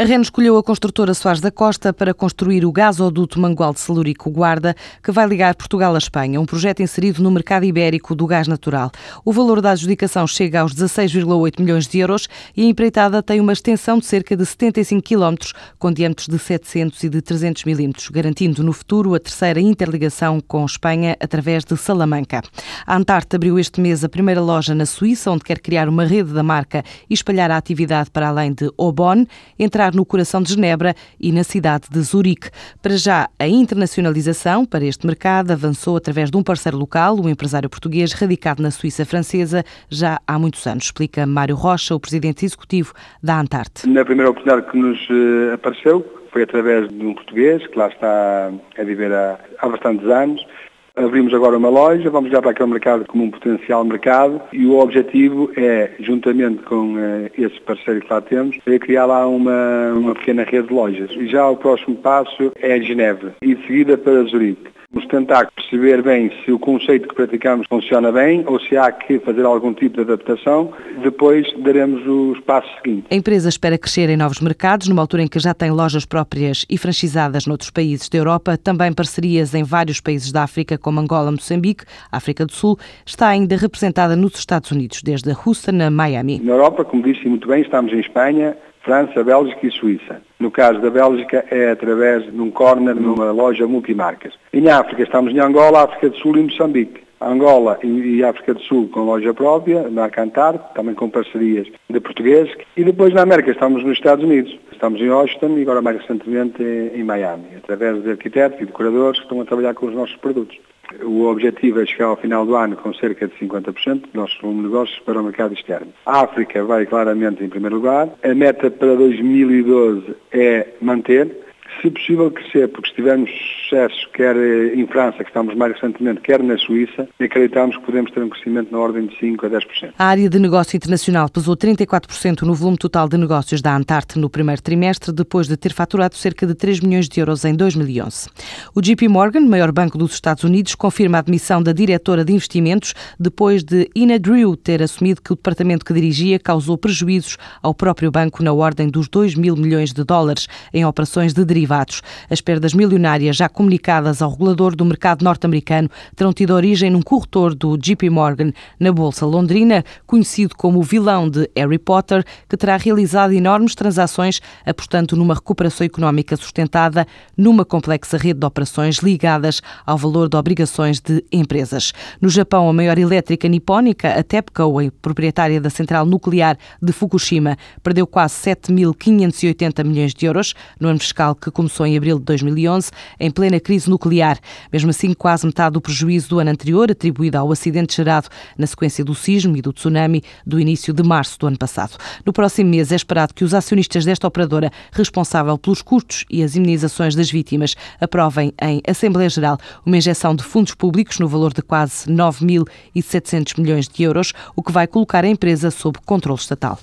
A REN escolheu a construtora Soares da Costa para construir o gasoduto Mangual de Celurico Guarda, que vai ligar Portugal à Espanha, um projeto inserido no mercado ibérico do gás natural. O valor da adjudicação chega aos 16,8 milhões de euros e a empreitada tem uma extensão de cerca de 75 quilómetros, com diâmetros de 700 e de 300 milímetros, garantindo no futuro a terceira interligação com Espanha através de Salamanca. A Antarte abriu este mês a primeira loja na Suíça, onde quer criar uma rede da marca e espalhar a atividade para além de Obon, entrar no coração de Genebra e na cidade de Zurique. Para já, a internacionalização para este mercado avançou através de um parceiro local, um empresário português radicado na Suíça francesa já há muitos anos, explica Mário Rocha, o presidente executivo da Antarte. Na primeira oportunidade que nos eh, apareceu, foi através de um português que lá está a viver há, há bastantes anos Abrimos agora uma loja, vamos olhar para aquele mercado como um potencial mercado e o objetivo é, juntamente com uh, esse parceiro que lá temos, é criar lá uma, uma pequena rede de lojas. E já o próximo passo é Genebra e de seguida para Zurique. Vamos tentar perceber bem se o conceito que praticamos funciona bem ou se há que fazer algum tipo de adaptação. Depois daremos os passos seguintes. A empresa espera crescer em novos mercados, numa altura em que já tem lojas próprias e franchizadas noutros países da Europa, também parcerias em vários países da África, como Angola, Moçambique, África do Sul, está ainda representada nos Estados Unidos, desde Houston a Miami. Na Europa, como disse muito bem, estamos em Espanha, França, Bélgica e Suíça. No caso da Bélgica é através de um corner numa loja multimarcas. Em África estamos em Angola, África do Sul e Moçambique. Angola e África do Sul com loja própria, na Cantar, também com parcerias de portugueses. E depois na América estamos nos Estados Unidos. Estamos em Washington e agora mais recentemente em Miami, através de arquitetos e decoradores que estão a trabalhar com os nossos produtos. O objetivo é chegar ao final do ano com cerca de 50% dos nossos negócios para o mercado externo. A África vai claramente em primeiro lugar. A meta para 2012 é manter se possível crescer, porque se tivermos sucesso, quer eh, em França, que estamos mais recentemente, quer na Suíça, acreditamos que podemos ter um crescimento na ordem de 5% a 10%. A área de negócio internacional pesou 34% no volume total de negócios da Antarte no primeiro trimestre, depois de ter faturado cerca de 3 milhões de euros em 2011. O JP Morgan, maior banco dos Estados Unidos, confirma a admissão da diretora de investimentos depois de Ina Drew ter assumido que o departamento que dirigia causou prejuízos ao próprio banco na ordem dos 2 mil milhões de dólares em operações de derivados derivados. As perdas milionárias já comunicadas ao regulador do mercado norte-americano terão tido origem num corretor do JP Morgan na Bolsa Londrina, conhecido como o vilão de Harry Potter, que terá realizado enormes transações apostando numa recuperação económica sustentada numa complexa rede de operações ligadas ao valor de obrigações de empresas. No Japão, a maior elétrica nipónica, a TEPCO, proprietária da central nuclear de Fukushima, perdeu quase 7.580 milhões de euros no ano fiscal que começou em abril de 2011, em plena crise nuclear. Mesmo assim, quase metade do prejuízo do ano anterior, atribuído ao acidente gerado na sequência do sismo e do tsunami do início de março do ano passado. No próximo mês é esperado que os acionistas desta operadora, responsável pelos custos e as indenizações das vítimas, aprovem em Assembleia Geral uma injeção de fundos públicos no valor de quase 9.700 milhões de euros, o que vai colocar a empresa sob controle estatal.